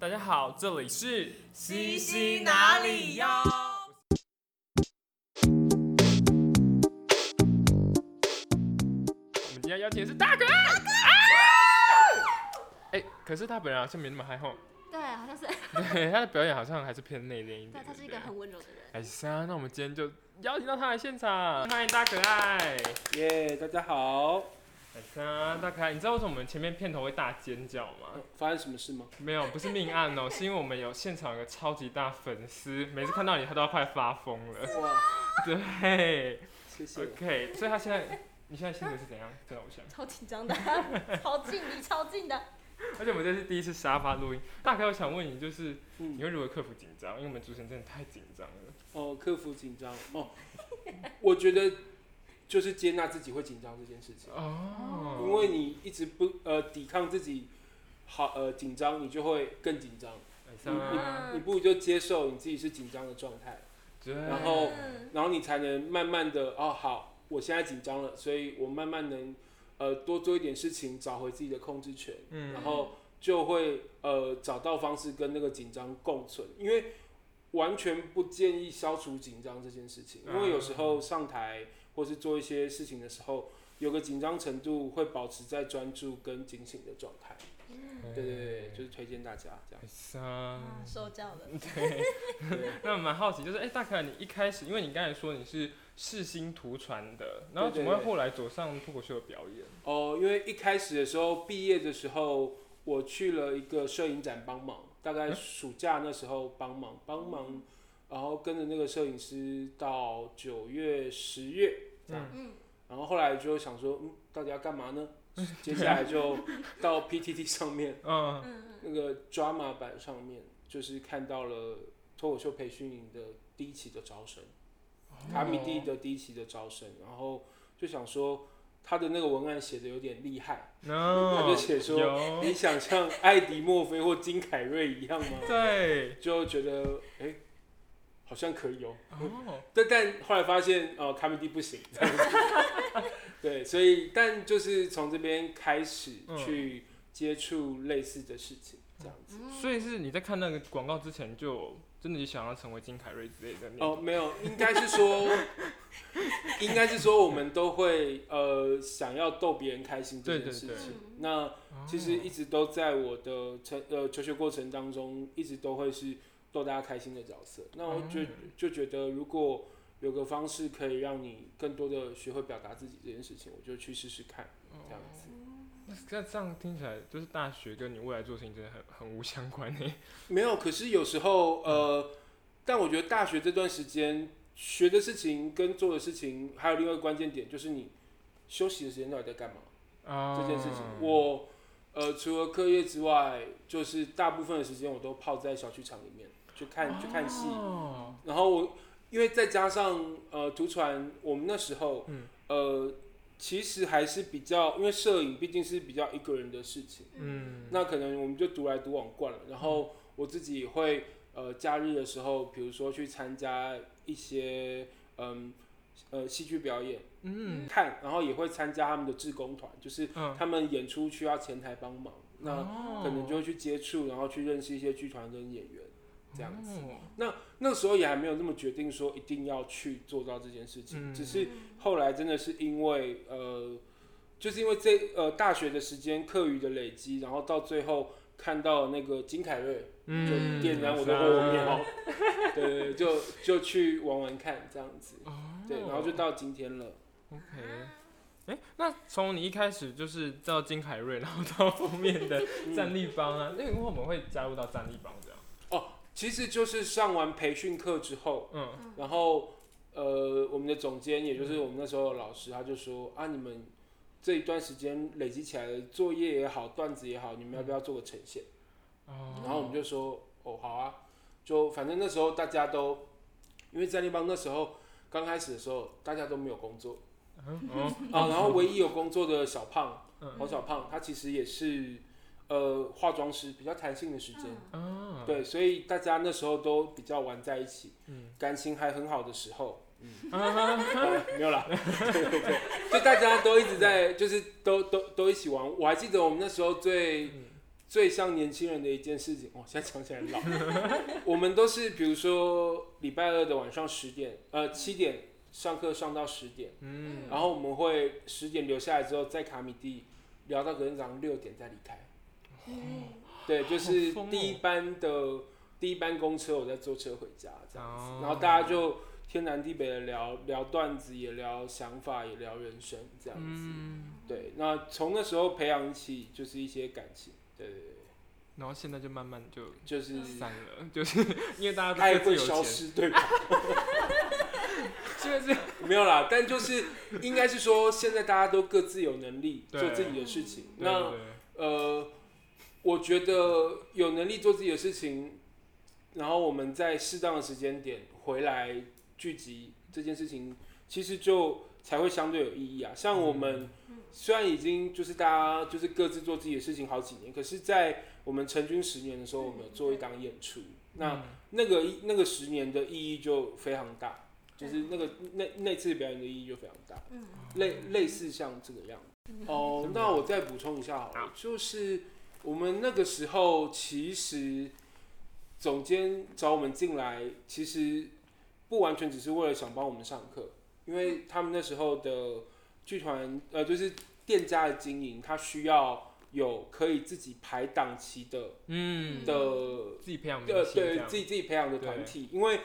大家好，这里是西西哪里哟？我们今天邀请的是大可爱。哎、可是他本人好像没那么嗨吼，对，好像是，对，他的表演好像还是偏内敛一点。对，他是一对不对个很温柔的人。哎是啊，那我们今天就邀请到他来现场，欢迎大可爱。耶大家好。哎呀，大凯，你知道为什么我们前面片头会大尖叫吗？呃发生什么事吗？没有，不是命案哦，是因为我们有现场有个超级大粉丝，每次看到你他都要快发疯了。哇，对谢谢。，OK，所以他现在，你现在性格是怎样？真的偶像。超紧张的，超近，离超近的。而且我们这是第一次沙发录音，大概我想问你，就是你嗯，会如何克服紧张？因为我们主持人真的太紧张了。哦，克服紧张哦，我觉得就是接纳自己会紧张这件事情，哦，因为你一直不呃抵抗自己好呃紧张，你就会更紧张。你嗯你不如就接受你自己是紧张的状态，然后嗯然后你才能慢慢的哦好，我现在紧张了，所以我慢慢能呃多做一点事情，找回自己的控制权。嗯。然后就会呃找到方式跟那个紧张共存，因为完全不建议消除紧张这件事情，因为有时候上台或是做一些事情的时候，有个紧张程度会保持在专注跟警醒的状态。对对对，就是推荐大家这样。三，啊受教了。对，对那蛮好奇，就是哎、大可，你一开始，因为你刚才说你是世新图传的，然后怎么后来走上脱口秀的表演？哦，因为一开始的时候，毕业的时候，我去了一个摄影展帮忙，大概嗯暑假那时候帮忙帮忙，然后跟着那个摄影师到九月、十月这样。嗯，然后后来就想说，嗯，到底要干嘛呢？接下来就到 PTT 上面 嗯，嗯那个 drama 版上面，就是看到了脱口秀培训营的第一期的招生，卡米蒂的第一期的招生，然后就想说他的那个文案写的有点厉害，no, 他就写说你想像艾迪墨菲或金凯瑞一样吗？对，就觉得哎、好像可以哦、哦，但但后来发现，呃，卡米蒂不行，这样子。对，所以但就是从这边开始嗯。去接触类似的事情，这样子。所以是你在看那个广告之前就真的就想要成为金凯瑞之类的那哦，没有，应该是说，应该是说我们都会呃想要逗别人开心这件事情。嗯。那其实一直都在我的成呃求学过程当中，一直都会是逗大家开心的角色。那我就、嗯就觉得，如果有个方式可以让你更多的学会表达自己这件事情，我就去试试看，这样子。那这这样听起来，就是大学跟你未来做事情真的很很无相关诶。没有，可是有时候呃，但我觉得大学这段时间学的事情跟做的事情，还有另外一个关键点，就是你休息的时间到底在干嘛？啊这件事情，我呃除了课业之外，就是大部分的时间我都泡在小剧场里面去看、去看戏，哦然后我因为再加上呃图传，我们那时候、嗯。呃其实还是比较，因为摄影毕竟是比较一个人的事情，嗯，那可能我们就独来独往惯了，然后我自己也会呃假日的时候，比如说去参加一些嗯呃戏剧表演。嗯。看，然后也会参加他们的志工团，就是嗯，他们演出需要前台帮忙，那哦。可能就会去接触，然后去认识一些剧团跟演员，这样子。哦那那时候也还没有那么决定说一定要去做到这件事情，嗯只是后来真的是因为呃，就是因为这呃大学的时间课余的累积，然后到最后看到那个金凯瑞，嗯就点燃我的火苗，对对 对，就就去玩玩看这样子，哦对，然后就到今天了。OK。哎、那从你一开始就是到金凯瑞，然后到后面的嗯战力帮啊，那为什么会加入到战立方这样？其实就是上完培训课之后，嗯。然后呃，我们的总监也就是我们那时候的老师，他就说啊，你们这一段时间累积起来的作业也好，段子也好，你们要不要做个呈现？哦，然后我们就说哦，好啊，就反正那时候大家都，因为战力帮那时候刚开始的时候，大家都没有工作。嗯哦。啊，然后唯一有工作的小胖，嗯。黄小胖，他其实也是呃化妆师，比较弹性的时间。啊，对，所以大家那时候都比较玩在一起，嗯感情还很好的时候，嗯，没有啦，对 对对，就大家都一直在，就是都都都一起玩。我还记得我们那时候最、嗯最像年轻人的一件事情，哦，现在想起来很老。我们都是比如说礼拜二的晚上十点，呃七点上课上到十点，嗯，然后我们会十点留下来之后，在卡米蒂聊到隔天早上六点再离开。嗯，对，就是第一班的第一班公车，我在坐车回家这样子，哦然后大家就天南地北的聊聊段子，也聊想法，也聊人生这样子。嗯，对，那从那时候培养起就是一些感情，对对对，然后现在就慢慢就就是散了，就是因为大家爱会都各自有钱，消失，对吧？现在是 没有啦，但就是应该是说，现在大家都各自有能力做自己的事情。那呃，我觉得有能力做自己的事情，然后我们在适当的时间点回来聚集这件事情，其实就才会相对有意义啊。像我们虽然已经就是大家就是各自做自己的事情好几年，可是，在我们成军十年的时候，我们有做一档演出，那嗯。那个那个十年的意义就非常大，就是那个那那次表演的意义就非常大，嗯。类类似像这个样子。哦，那我再补充一下好了，就是我们那个时候其实总监找我们进来，其实不完全只是为了想帮我们上课，因为他们那时候的剧团呃就是店家的经营，他需要有可以自己排档期的嗯的自己培养的对自己自己培养的团体，因为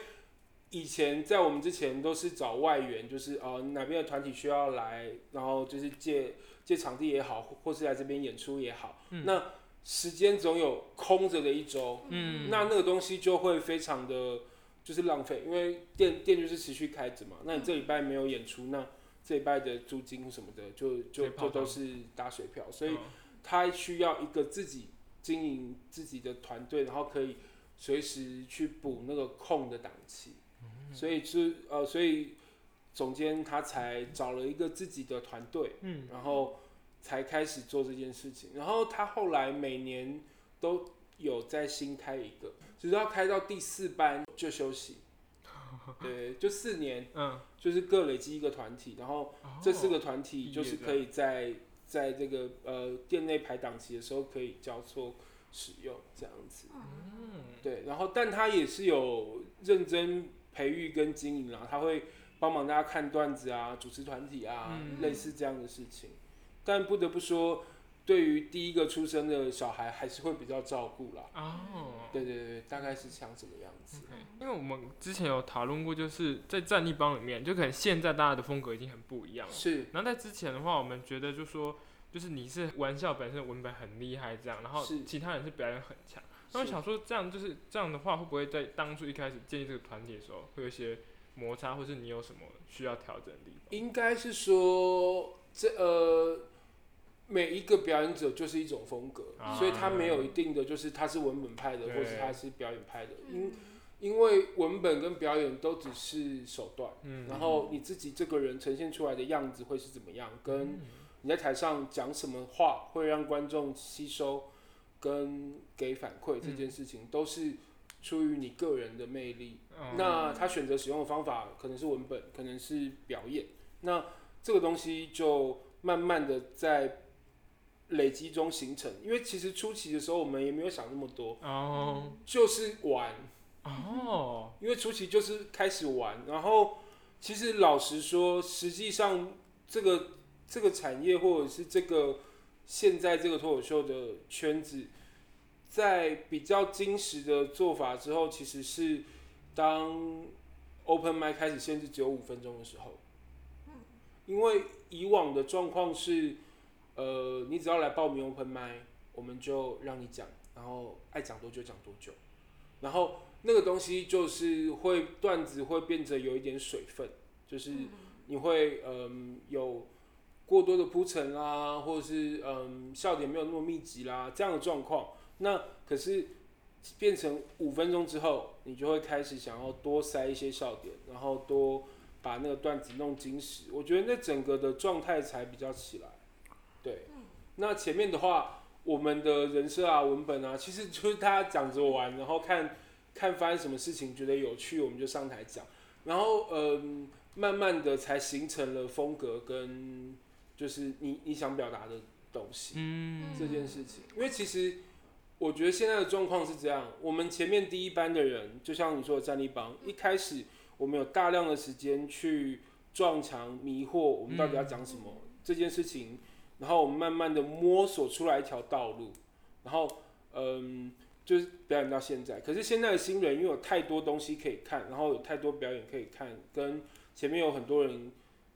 以前在我们之前都是找外援，就是呃哪边的团体需要来，然后就是借借场地也好，或或是来这边演出也好，嗯。那时间总有空着的一周，嗯，那那个东西就会非常的就是浪费，因为店店就是持续开着嘛，那你这礼拜没有演出，那这礼拜的租金什么的就就就都是打水漂，所以哦他需要一个自己经营自己的团队，然后可以随时去补那个空的档期，所以是呃，所以总监他才找了一个自己的团队，嗯。然后才开始做这件事情。然后他后来每年都有再新开一个，直到开到第四班就休息，对，就四年，嗯，就是各累积一个团体，然后这四个团体就是可以在在这个呃店内排档期的时候可以交错使用这样子。嗯对，然后但他也是有认真培育跟经营啦，他会帮忙大家看段子啊、主持团体啊，嗯类似这样的事情。但不得不说，对于第一个出生的小孩还是会比较照顾啦。哦，对对对，大概是像这个样子。因为我们之前有讨论过，就是在战力帮里面，就可能现在大家的风格已经很不一样了。是然后在之前的话，我们觉得就说，就是你是玩笑本身文本很厉害这样，然后其他人是表演很强。那我想说，这样就是这样的话，会不会在当初一开始建立这个团体的时候，会有一些摩擦，或是你有什么需要调整的地方？应该是说这呃。每一个表演者就是一种风格，啊所以他没有一定的，就是他是文本派的，或者他是表演派的，因嗯。因为文本跟表演都只是手段，嗯，然后你自己这个人呈现出来的样子会是怎么样，跟你在台上讲什么话会让观众吸收跟给反馈这件事情，都是出于你个人的魅力。哦。那他选择使用的方法可能是文本，可能是表演，那这个东西就慢慢的在累积中形成。因为其实初期的时候我们也没有想那么多，哦就是玩，哦，因为初期就是开始玩，然后其实老实说，实际上这个这个产业或者是这个现在这个脱口秀的圈子，在比较精实的做法之后，其实是当 open mic 开始限制只有五分钟的时候，因为以往的状况是，呃，你只要来报名 open mic，我们就让你讲，然后爱讲多久讲多久，然后那个东西就是会段子会变得有一点水分，就是你会嗯有过多的铺陈啦，或者是嗯笑点没有那么密集啦这样的状况。那可是变成五分钟之后，你就会开始想要多塞一些笑点，然后多把那个段子弄精实。我觉得那整个的状态才比较起来。对，那前面的话，我们的人设啊、文本啊，其实就是大家讲着玩，然后看看发生什么事情觉得有趣，我们就上台讲，然后嗯，慢慢的才形成了风格跟就是你你想表达的东西。嗯，这件事情，因为其实我觉得现在的状况是这样，我们前面第一班的人，就像你说的战力帮，一开始我们有大量的时间去撞墙迷惑我们到底要讲什么、这件事情，然后我们慢慢的摸索出来一条道路，然后嗯，就是表演到现在。可是现在的新人因为有太多东西可以看，然后有太多表演可以看，跟前面有很多人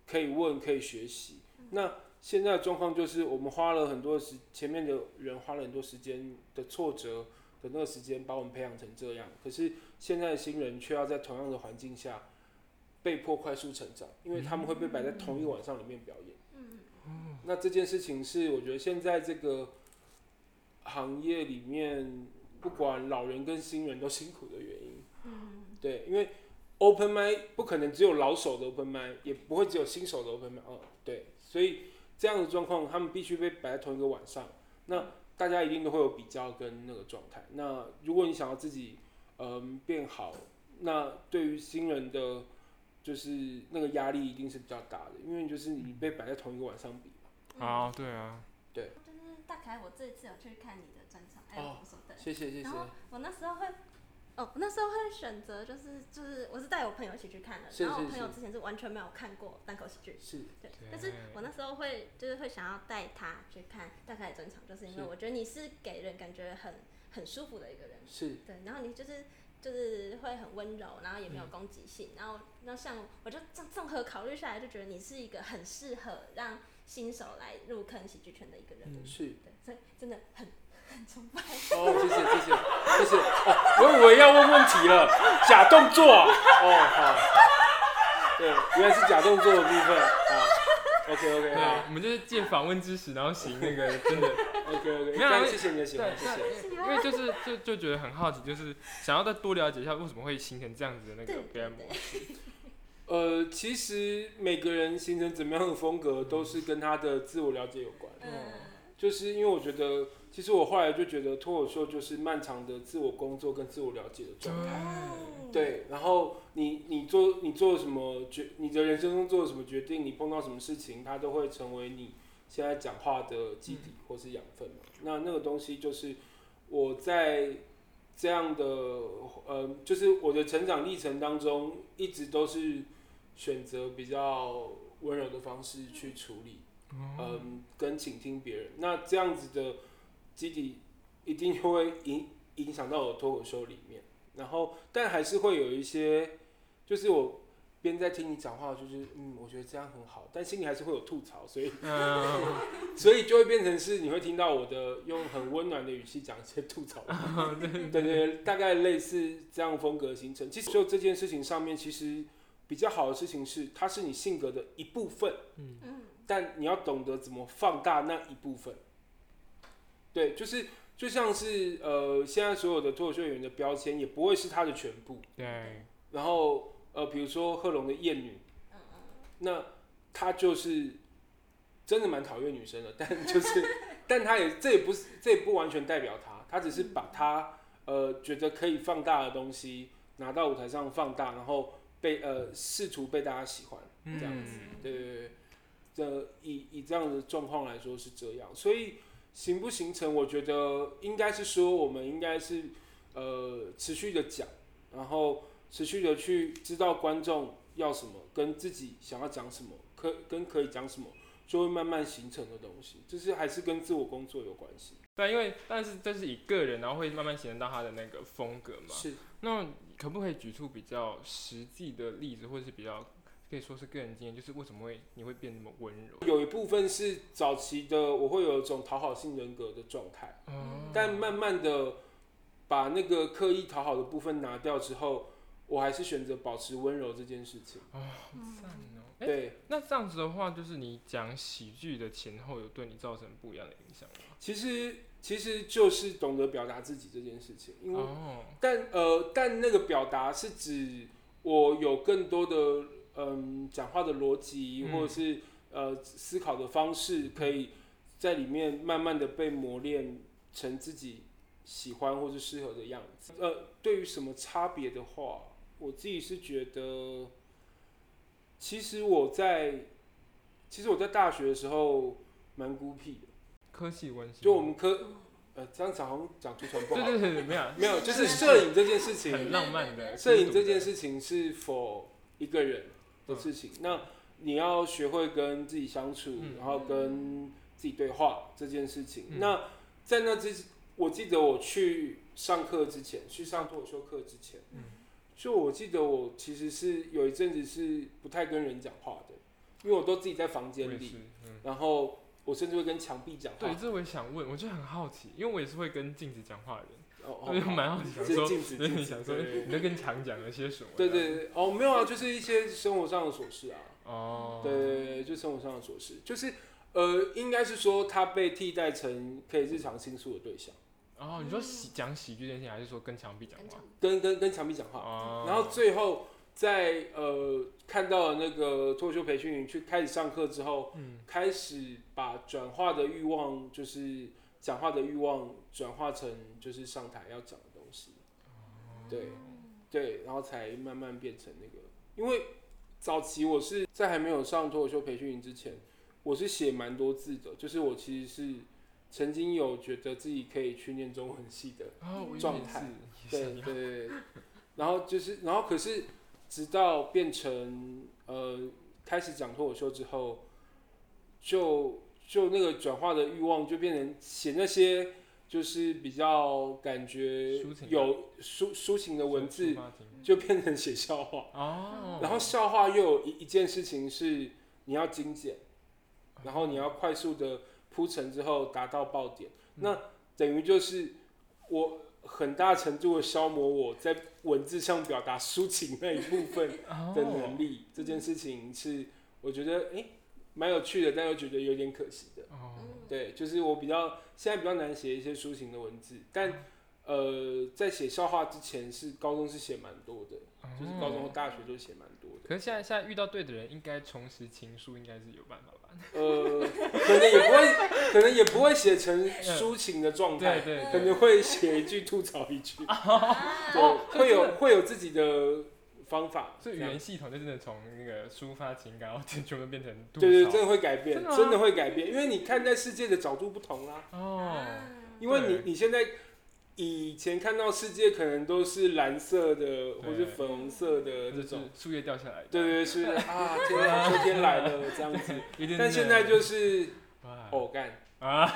可以问可以学习，那。现在的状况就是，我们花了很多时，前面的人花了很多时间的挫折的那个时间，把我们培养成这样。可是现在的新人却要在同样的环境下被迫快速成长，因为他们会被摆在同一个晚上里面表演。嗯，那这件事情是我觉得现在这个行业里面，不管老人跟新人都辛苦的原因。嗯，对，因为 open m i 不可能只有老手的 open m i 也不会只有新手的 open m i 哦，对，所以。这样的状况，他们必须被摆在同一个晚上，那大家一定都会有比较跟那个状态。那如果你想要自己嗯变好，那对于新人的，就是那个压力一定是比较大的，因为就是你被摆在同一个晚上比。啊，对啊。对。就是大凯，我这次有去看你的专场，还有什么的。谢谢谢谢。然后我那时候会。哦，那时候会选择就是就是我是带我朋友一起去看的，然后我朋友之前是完全没有看过单口喜剧，是，对，但是我那时候会就是会想要带他去看大凯的专场，就是因为我觉得你是给人感觉很很舒服的一个人，是对，然后你就是就是会很温柔，然后也没有攻击性，然后那像我就综综合考虑下来，就觉得你是一个很适合让新手来入坑喜剧圈的一个人，是，对，所以真的很 崇拜。哦，谢谢谢谢。谢谢。哦，我以为要问问题了，假动作哦，好，对，原来是假动作的部分，啊，OK OK，好，我们就是借访问知识，然后行那个 真的，OK OK，没有，谢谢你的喜欢，谢谢，因为就是就就觉得很好奇，就是想要再多了解一下为什么会形成这样子的那个表演模式。呃，其实每个人形成怎么样的风格，都是跟他的自我了解有关，嗯，就是因为我觉得。其实我后来就觉得脱口秀就是漫长的自我工作跟自我了解的状态，对。然后你你做你做什么决，你的人生中做了什么决定，你碰到什么事情，它都会成为你现在讲话的基底或是养分嘛。那那个东西就是我在这样的呃，就是我的成长历程当中，一直都是选择比较温柔的方式去处理，嗯，跟倾听别人。那这样子的。基底一定会影影响到我脱口秀里面，然后但还是会有一些，就是我边在听你讲话，就是嗯，我觉得这样很好，但心里还是会有吐槽，所以 所以就会变成是你会听到我的用很温暖的语气讲一些吐槽，对对对，大概类似这样风格形成。其实就这件事情上面，其实比较好的事情是，它是你性格的一部分，嗯嗯，但你要懂得怎么放大那一部分。对，就是就像是呃，现在所有的脱口秀演员的标签也不会是他的全部。对。然后呃，比如说贺龙的艳女，那他就是真的蛮讨厌女生的，但就是，但他也这也不是这也不完全代表他，他只是把他呃觉得可以放大的东西拿到舞台上放大，然后被呃试图被大家喜欢这样子。对对对，这以以这样的状况来说是这样，所以。形不形成？我觉得应该是说，我们应该是呃持续的讲，然后持续的去知道观众要什么，跟自己想要讲什么，可跟可以讲什么，就会慢慢形成的东西。就是还是跟自我工作有关系。对，因为但是这是以个人，然后会慢慢形成到他的那个风格嘛。是。那可不可以举出比较实际的例子，或者是比较？可以说是个人经验，就是为什么会你会变那么温柔？有一部分是早期的，我会有一种讨好性人格的状态，但慢慢的把那个刻意讨好的部分拿掉之后，我还是选择保持温柔这件事情。哦，好赞哦！对，那这样子的话，就是你讲喜剧的前后有对你造成不一样的影响吗？其实其实就是懂得表达自己这件事情，因为但呃，但那个表达是指我有更多的。嗯，讲话的逻辑或者是呃思考的方式，可以在里面慢慢的被磨练成自己喜欢或是适合的样子。呃，对于什么差别的话，我自己是觉得，其实我在其实我在大学的时候蛮孤僻的，科系关系，就我们科呃，这样讲好像讲出传不对好，对对对，没有没有，就是摄影这件事情很情，浪漫的，摄影这件事情是否一个人的事情，那你要学会跟自己相处，嗯。然后跟自己对话这件事情。嗯。那在那之，我记得我去上课之前，去上脱口秀课之前，嗯。就我记得我其实是有一阵子是不太跟人讲话的，因为我都自己在房我间里，嗯。然后我甚至会跟墙壁讲话。对，这我也想问，我就很好奇，因为我也是会跟镜子讲话的人，哦我就蛮好奇，想说，是镜子，对，镜子想说对对你在跟墙讲了些什么？对对对，哦，没有啊，就是一些生活上的琐事啊。哦，对对对，就生活上的琐事，就是呃，应该是说他被替代成可以日常倾诉的对象，哦，你说喜讲喜剧这件事情，还是说跟墙壁讲话跟？跟跟跟墙壁讲话，哦，然后最后在呃看到了那个脱口秀培训营去开始上课之后，嗯。开始把转化的欲望，就是讲话的欲望转化成就是上台要讲的东西，对对，然后才慢慢变成那个，因为早期我是在还没有上脱口秀培训营之前，我是写蛮多字的，就是我其实是曾经有觉得自己可以去念中文系的，状态。对，对。然后就是，然后可是直到变成呃开始讲脱口秀之后，就就那个转化的欲望就变成写那些就是比较感觉有抒抒情的文字就变成写笑话。哦，然后笑话又有一一件事情是你要精简，然后你要快速的铺陈之后达到爆点，嗯那等于就是我很大程度的消磨我在文字上表达抒情那一部分的能力。这件事情是我觉得诶蛮有趣的，但又觉得有点可惜的。哦，对，就是我比较现在比较难写一些抒情的文字，但呃在写笑话之前是高中是写蛮多的，就是高中和大学都写蛮。可是现在现在遇到对的人，应该重拾情书，应该是有办法吧？呃，可能也不会，可能也不会写成抒情的状态，对对可能会写一句吐槽一句，啊。对，会有会有自己的方法，所以语言系统就真的从那个抒发情感，然后全部变成吐槽。对对，真的会改变，真的吗？真的会改变，因为你看待世界的角度不同啦，哦，因为你你现在以前看到世界可能都是蓝色的或是粉红色的这种，树叶掉下来，对对对，是 啊，天啊，秋天来了这样子，但现在就是哇。哦干，啊，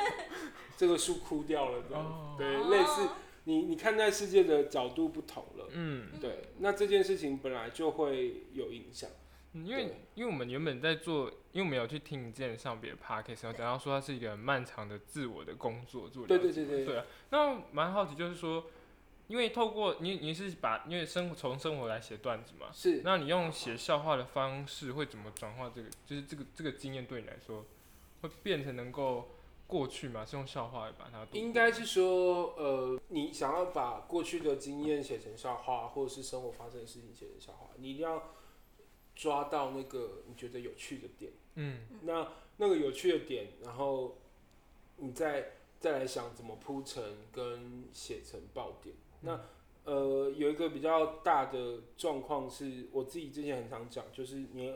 这个树枯掉了这样子。哦，对，类似你你看待世界的角度不同了，嗯，对，那这件事情本来就会有影响。嗯因为因为我们原本在做，因为我们有去听你之前上别的 podcast，然后讲到说它是一个很漫长的自我的工作，做对对对对对啊，那蛮好奇，就是说，因为透过你你是把因为生从生活来写段子嘛，是，那你用写笑话的方式会怎么转化这个？就是这个这个经验对你来说，会变成能够过去嘛？是用笑话来把它应该是说，呃，你想要把过去的经验写成笑话，或者是生活发生的事情写成笑话，你一定要抓到那个你觉得有趣的点。嗯那那个有趣的点，然后你再再来想怎么铺陈跟写成爆点。那呃，有一个比较大的状况是我自己之前很常讲，就是你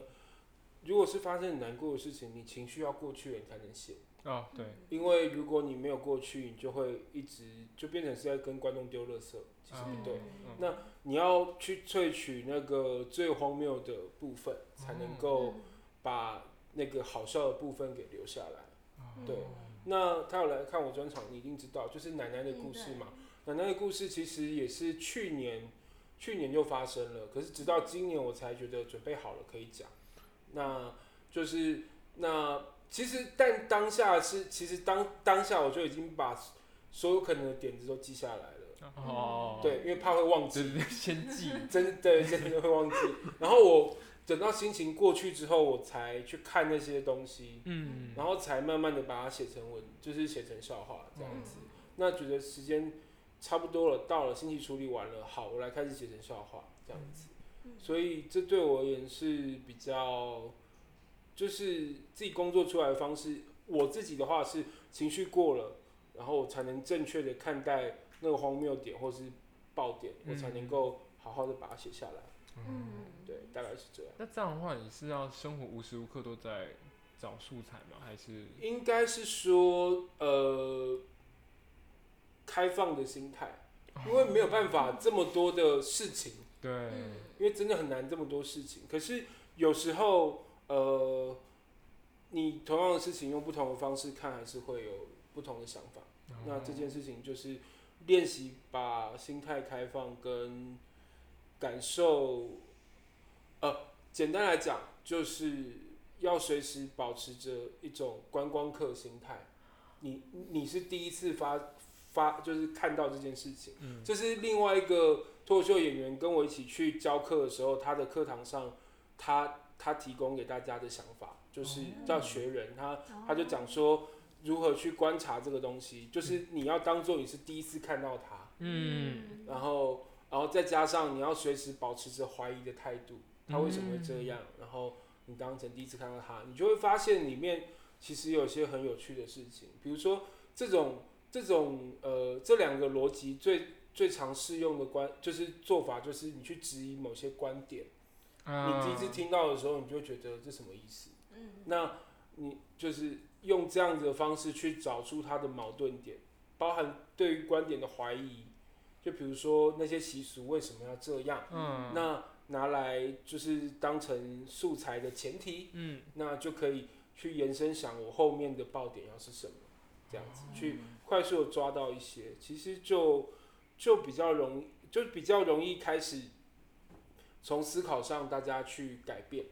如果是发生很难过的事情，你情绪要过去了你才能写，哦对，因为如果你没有过去，你就会一直就变成是在跟观众丢垃圾，其实不对。嗯那你要去萃取那个最荒谬的部分，才能够把那个好笑的部分给留下来。嗯对，那他有来看我专场，你一定知道，就是奶奶的故事嘛。奶奶的故事其实也是去年去年就发生了，可是直到今年我才觉得准备好了可以讲。那就是那其实但当下是其实当当下我就已经把所有可能的点子都记下来了。哦，对，因为怕会忘记先记，真对真的会忘记。然后我等到心情过去之后，我才去看那些东西，嗯，然后才慢慢的把它写成文，就是写成笑话这样子。嗯那觉得时间差不多了，到了，心情处理完了，好，我来开始写成笑话这样子。嗯所以这对我而言是比较，就是自己工作出来的方式。我自己的话是情绪过了，然后我才能正确的看待那个荒谬点或是爆点，我才能够好好的把它写下来。嗯，对，大概是这样。那这样的话，你是要生活无时无刻都在找素材吗？还是应该是说，呃，开放的心态，因为没有办法这么多的事情，对，嗯因为真的很难这么多事情。可是有时候，呃，你同样的事情用不同的方式看，还是会有不同的想法。那这件事情就是练习把心态开放跟感受，呃，简单来讲，就是要随时保持着一种观光客心态。你你是第一次发发，就是看到这件事情，嗯这是另外一个脱口秀演员跟我一起去教课的时候，他的课堂上，他他提供给大家的想法，就是叫学人，他他就讲说如何去观察这个东西，就是你要当做你是第一次看到它，嗯，然后然后再加上你要随时保持着怀疑的态度，他为什么会这样？然后你当成第一次看到他，你就会发现里面其实有些很有趣的事情，比如说这种这种呃这两个逻辑最最常适用的观就是做法，就是你去质疑某些观点，你第一次听到的时候，你就觉得这什么意思？嗯。那你就是用这样子的方式去找出它的矛盾点，包含对于观点的怀疑，就比如说那些习俗为什么要这样，嗯，那拿来就是当成素材的前提，嗯。那就可以去延伸想我后面的爆点要是什么，这样子去快速的抓到一些，其实就就比较容易，就比较容易开始从思考上大家去改变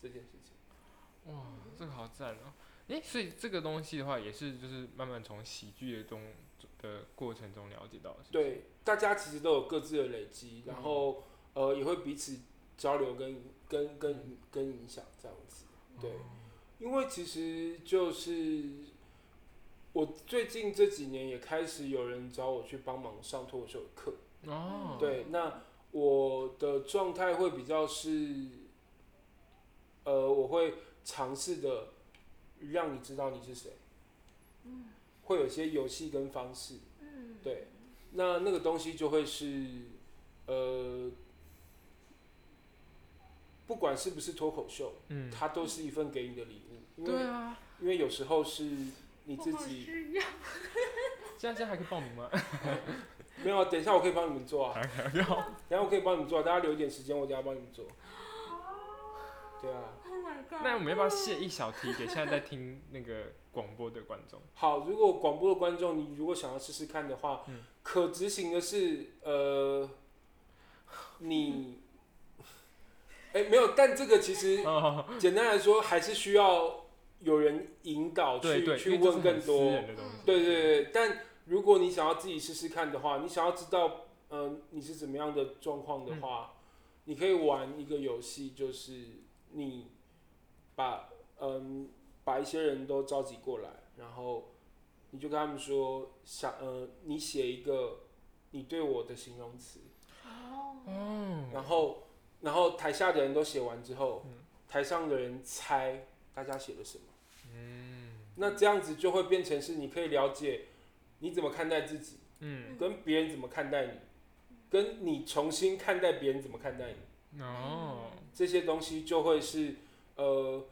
这件事情。哇，这个好赞哦！诶，所以这个东西的话，也是就是慢慢从喜剧的中的过程中了解到对，大家其实都有各自的累积，然后呃也会彼此交流跟跟跟跟影响这样子。对，因为其实就是我最近这几年也开始有人找我去帮忙上脱口秀的课。哦，对，那我的状态会比较是，呃，我会尝试的让你知道你是谁，会有一些游戏跟方式，嗯。对，那那个东西就会是，呃，不管是不是脱口秀，嗯，它都是一份给你的礼物，因为对啊，因为有时候是你自己 这样这样还可以报名吗？没有，等一下我可以帮你们做啊。等一下我可以帮你们做，大家留一点时间，我等一下帮你们做。对啊，，Oh my god！那我们要不要泄一小题给现在在听那个广播的观众？好，如果广播的观众你如果想要试试看的话，嗯可执行的是呃，你，哎、没有，但这个其实哦，简单来说还是需要有人引导去去问更多。对对对，但如果你想要自己试试看的话，你想要知道，嗯、你是怎么样的状况的话，你可以玩一个游戏，就是你把嗯把一些人都召集过来，然后你就跟他们说，想呃你写一个你对我的形容词，然后然后台下的人都写完之后，嗯。台上的人猜大家写了什么。嗯。那这样子就会变成是你可以了解你怎么看待自己，嗯，跟别人怎么看待你，跟你重新看待别人怎么看待你，哦，这些东西就会是呃，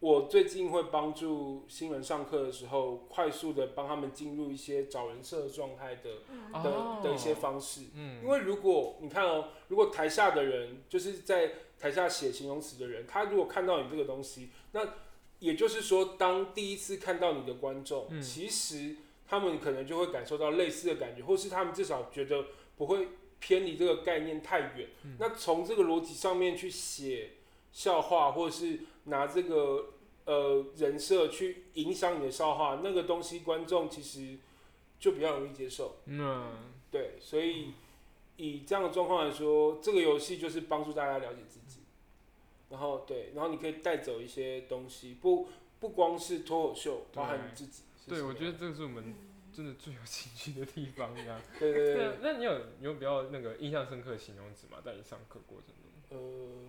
我最近会帮助新人上课的时候，快速的帮他们进入一些找人设状态的嗯。的、哦。的一些方式。嗯，因为如果你看哦，如果台下的人就是在台下写形容词的人，他如果看到你这个东西，那也就是说，当第一次看到你的观众，嗯。其实他们可能就会感受到类似的感觉，或是他们至少觉得不会偏离这个概念太远。嗯那从这个逻辑上面去写笑话，或者是拿这个呃人设去影响你的笑话，那个东西观众其实就比较容易接受。嗯，对，所以以这样的状况来说，这个游戏就是帮助大家了解自己，然后对，然后你可以带走一些东西，不不光是脱口秀，包含你自己。是对，我觉得这个是我们真的最有情趣的地方 呀。对对对对，那你有你有比较那个印象深刻的形容词吗？在你上课过程中，呃，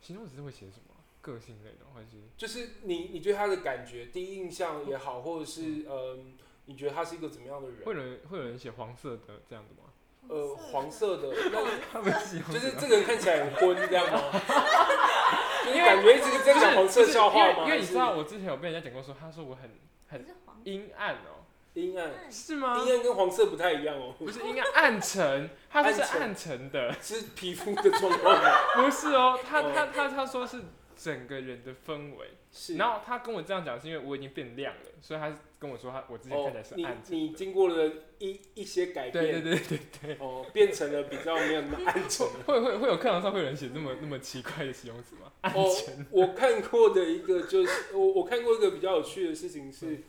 形容词是会写什么？个性类的，还是？就是你你对他的感觉，第一印象也好，或者是嗯、你觉得他是一个怎么样的人？会有人会有人写黄色的这样子吗？呃，黄色的，那 他们形容就是词这个人看起来很昏，这样吗？就是感觉一直在讲黄色笑话吗？因为你知道，我之前有被人家讲过说，他说我很很是黄阴暗哦、阴暗，是吗？阴暗跟黄色不太一样哦，不是阴暗暗沉，它说是暗沉。的，是皮肤的状况。吗？不是哦，他哦。他他他说是整个人的氛围，是。然后他跟我这样讲是因为我已经变亮了，所以他跟我说他我之前看起来是你暗沉你你，经过了一一些改变，对对对对对，哦，变成了比较没有那么暗沉。会会会有课堂上会有人写那么那么奇怪的形容词吗？暗哦，，我看过的一个就是我我看过一个比较有趣的事情是，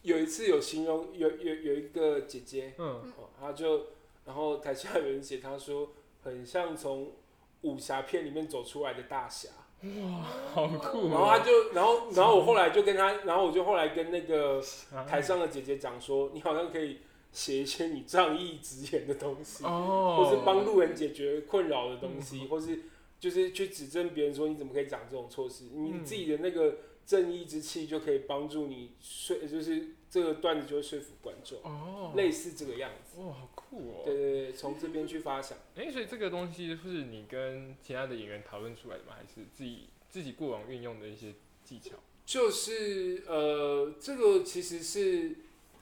有一次有形容有有有一个姐姐，嗯，哦，她就然后台下有人写她说很像从武侠片里面走出来的大侠，好酷然后她哦，就然后然后我后来就跟他，然后我就后来跟那个啊台上的姐姐讲说，你好像可以写一些你仗义直言的东西。哦，或是帮路人解决困扰的东西，或是就是去指正别人说你怎么可以讲这种错事，你嗯。自己的那个正义之气就可以帮助你说，就是这个段子就会说服观众，哦，类似这个样子。哇，好酷哦，对对对，从这边去发想。哎、所以这个东西是你跟其他的演员讨论出来的吗？还是自己自己过往运用的一些技巧？就是呃，这个其实是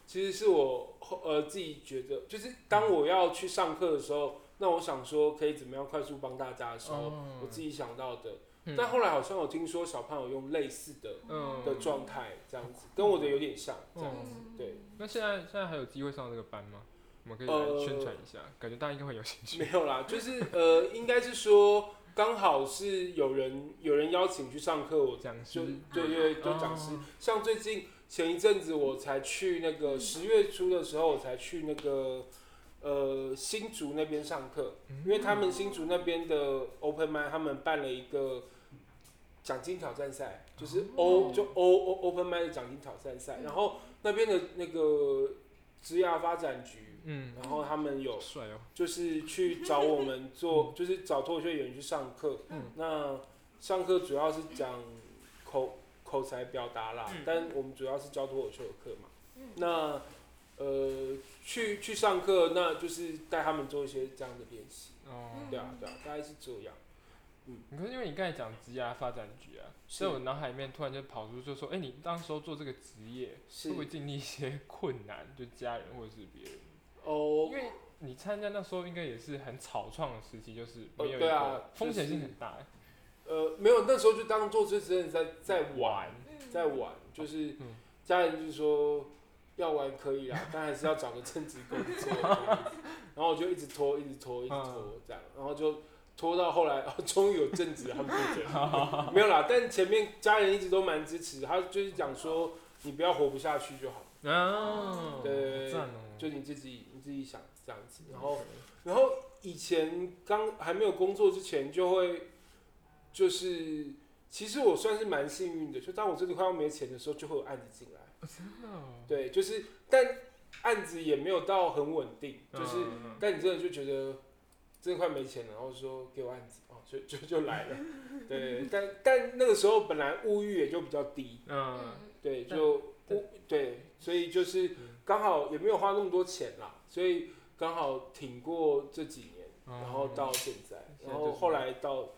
其实是我后呃自己觉得，就是当我要去上课的时候，那我想说可以怎么样快速帮大家的时候，哦我自己想到的。嗯。但后来好像我听说小胖有用类似的嗯。的状态，这样子，跟我的有点像，这样子。嗯。对，那现在现在还有机会上这个班吗？我们可以呃来宣传一下，感觉大家应该会有兴趣。没有啦，就是 呃，应该是说刚好是有人有人邀请去上课，我讲就师对对对，就讲师。哦。像最近前一阵子我才去那个十月初的时候，我才去那个呃新竹那边上课，因为他们新竹那边的 Open m i 他们办了一个奖金挑战赛，就是哦 O 就 O O Open Mind 的奖金挑战赛，然后那边的那个职涯发展局，嗯，然后他们有帅哦，就是去找我们做，就是找脱口秀演员去上课。嗯。那上课主要是讲口口才表达啦，嗯。但我们主要是教脱口秀的课嘛。嗯。那呃，去去上课，那就是带他们做一些这样的练习。哦，对啊，对啊，大概是这样。可是因为你刚才讲职业发展局啊，所以我脑海里面突然就跑出，就说，哎、你当时候做这个职业，是。会不会经历一些困难？就家人或者是别人？哦。因，为你参加那时候应该也是很草创的时期，就是没有对啊个风险性就是很大、呃，没有，那时候就当做是真的在在玩，在玩，就是嗯。家人就是说要玩可以啦，但还是要找个正职工作。然后我就一直拖，一直拖，一直拖这样，然后就拖到后来，哦，终于有正职他们闭嘴，没有啦。但前面家人一直都蛮支持，他就是讲说你不要活不下去就好，啊，对就你自己你自己想这样子。然后然后以前刚还没有工作之前就会就是。其实我算是蛮幸运的，就当我真的快要没钱的时候，就会有案子进来。哦对，就是，但案子也没有到很稳定，就是，但你真的就觉得真的快没钱了，然后说给我案子，哦，就就就来了，对，但但那个时候本来物欲也就比较低，嗯。对，就物对，所以就是嗯刚好也没有花那么多钱啦，所以刚好挺过这几年，嗯然后到现在，然后后来到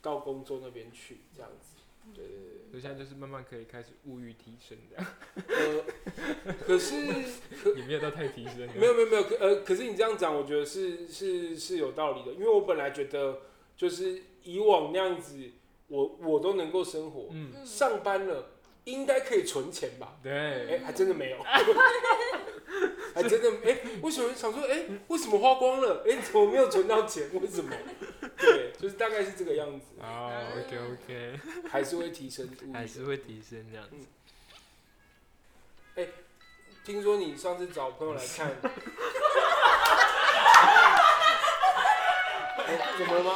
到工作那边去这样子，对对对。所以现在就是慢慢可以开始物欲提升这样，呃，可是 也没有到太提升。没有没有没有，可呃，可是你这样讲，我觉得是是是有道理的，因为我本来觉得就是以往那样子，我我都能够生活，嗯，嗯上班了应该可以存钱吧？对哎、对，还真的没有，还真的哎、为什么想说哎、为什么花光了？哎、怎么没有存到钱？为什么？对，就是大概是这个样子，哦，OK OK，还是会提升。还是会提升这样子。听说你上次找朋友来看，哎、怎么了吗？